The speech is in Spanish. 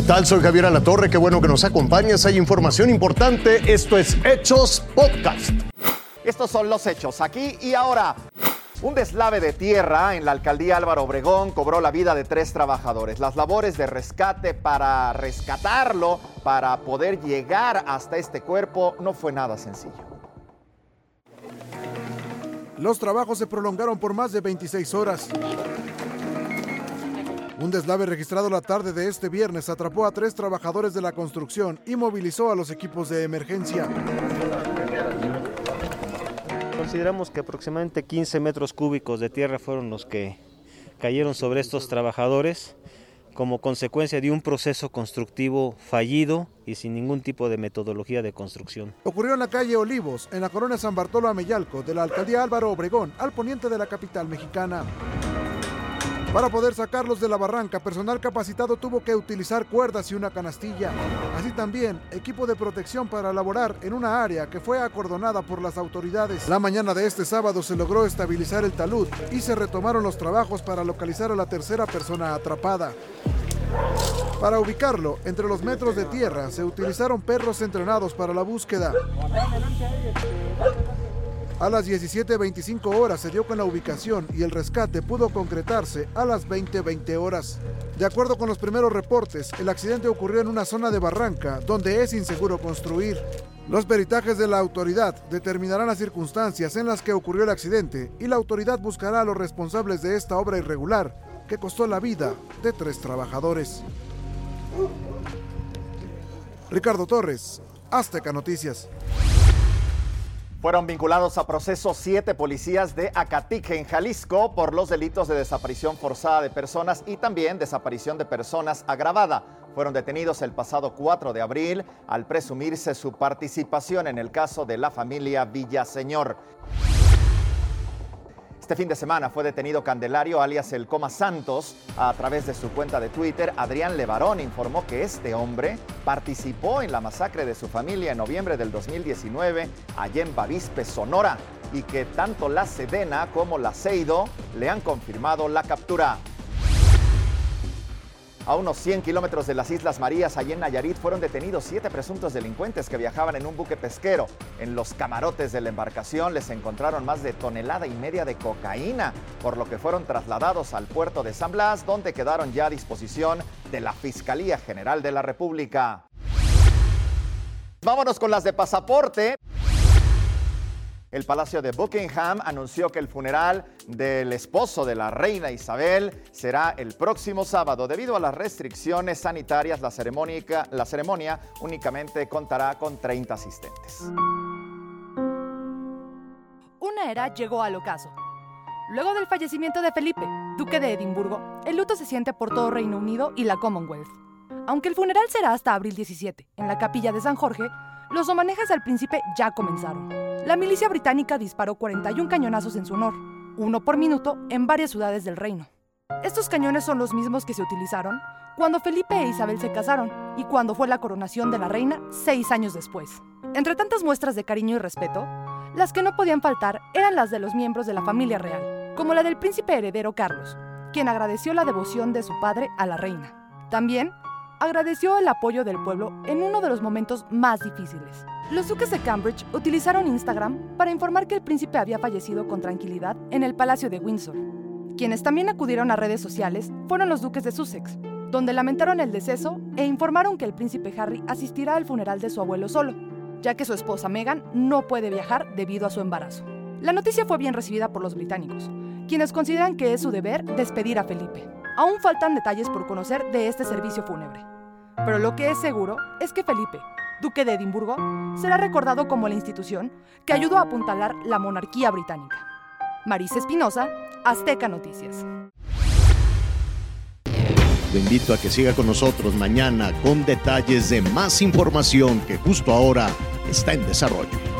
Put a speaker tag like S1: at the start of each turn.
S1: tal? Soy Javier Alatorre, qué bueno que nos acompañas. Hay información importante. Esto es Hechos Podcast.
S2: Estos son los hechos aquí y ahora. Un deslave de tierra en la alcaldía Álvaro Obregón cobró la vida de tres trabajadores. Las labores de rescate para rescatarlo, para poder llegar hasta este cuerpo, no fue nada sencillo.
S3: Los trabajos se prolongaron por más de 26 horas. Un deslave registrado la tarde de este viernes atrapó a tres trabajadores de la construcción y movilizó a los equipos de emergencia.
S4: Consideramos que aproximadamente 15 metros cúbicos de tierra fueron los que cayeron sobre estos trabajadores como consecuencia de un proceso constructivo fallido y sin ningún tipo de metodología de construcción.
S3: Ocurrió en la calle Olivos, en la colonia San Bartolo Ameyalco, de la alcaldía Álvaro Obregón, al poniente de la capital mexicana. Para poder sacarlos de la barranca, personal capacitado tuvo que utilizar cuerdas y una canastilla. Así también, equipo de protección para laborar en una área que fue acordonada por las autoridades. La mañana de este sábado se logró estabilizar el talud y se retomaron los trabajos para localizar a la tercera persona atrapada. Para ubicarlo, entre los metros de tierra, se utilizaron perros entrenados para la búsqueda. A las 17.25 horas se dio con la ubicación y el rescate pudo concretarse a las 20.20 horas. De acuerdo con los primeros reportes, el accidente ocurrió en una zona de barranca donde es inseguro construir. Los peritajes de la autoridad determinarán las circunstancias en las que ocurrió el accidente y la autoridad buscará a los responsables de esta obra irregular que costó la vida de tres trabajadores. Ricardo Torres, Azteca Noticias.
S2: Fueron vinculados a proceso siete policías de Acatique, en Jalisco, por los delitos de desaparición forzada de personas y también desaparición de personas agravada. Fueron detenidos el pasado 4 de abril al presumirse su participación en el caso de la familia Villaseñor. Este fin de semana fue detenido Candelario, alias El Coma Santos. A través de su cuenta de Twitter, Adrián Levarón informó que este hombre participó en la masacre de su familia en noviembre del 2019 allá en Bavispe, Sonora, y que tanto la Sedena como la Seido le han confirmado la captura. A unos 100 kilómetros de las Islas Marías, allí en Nayarit, fueron detenidos siete presuntos delincuentes que viajaban en un buque pesquero. En los camarotes de la embarcación les encontraron más de tonelada y media de cocaína, por lo que fueron trasladados al puerto de San Blas, donde quedaron ya a disposición de la Fiscalía General de la República. Vámonos con las de pasaporte. El Palacio de Buckingham anunció que el funeral del esposo de la reina Isabel será el próximo sábado. Debido a las restricciones sanitarias, la ceremonia, únicamente contará con 30 asistentes.
S5: Una era llegó al ocaso. Luego del fallecimiento de Felipe, duque de Edimburgo, el luto se siente por todo Reino Unido y la Commonwealth. Aunque el funeral será hasta abril 17, en la capilla de San Jorge, los homenajes al príncipe ya comenzaron. La milicia británica disparó 41 cañonazos en su honor, uno por minuto, en varias ciudades del reino. Estos cañones son los mismos que se utilizaron cuando Felipe e Isabel se casaron y cuando fue la coronación de la reina seis años después. Entre tantas muestras de cariño y respeto, las que no podían faltar eran las de los miembros de la familia real, como la del príncipe heredero Carlos, quien agradeció la devoción de su padre a la reina. También agradeció el apoyo del pueblo en uno de los momentos más difíciles, los duques de Cambridge utilizaron Instagram para informar que el príncipe había fallecido con tranquilidad en el Palacio de Windsor. Quienes también acudieron a redes sociales fueron los duques de Sussex, donde lamentaron el deceso e informaron que el príncipe Harry asistirá al funeral de su abuelo solo, ya que su esposa Meghan no puede viajar debido a su embarazo. La noticia fue bien recibida por los británicos, quienes consideran que es su deber despedir a Felipe. Aún faltan detalles por conocer de este servicio fúnebre, pero lo que es seguro es que Felipe, duque de Edimburgo, será recordado como la institución que ayudó a apuntalar la monarquía británica. Marisa Espinosa, Azteca Noticias.
S1: Lo invito a que siga con nosotros mañana con detalles de más información que justo ahora está en desarrollo.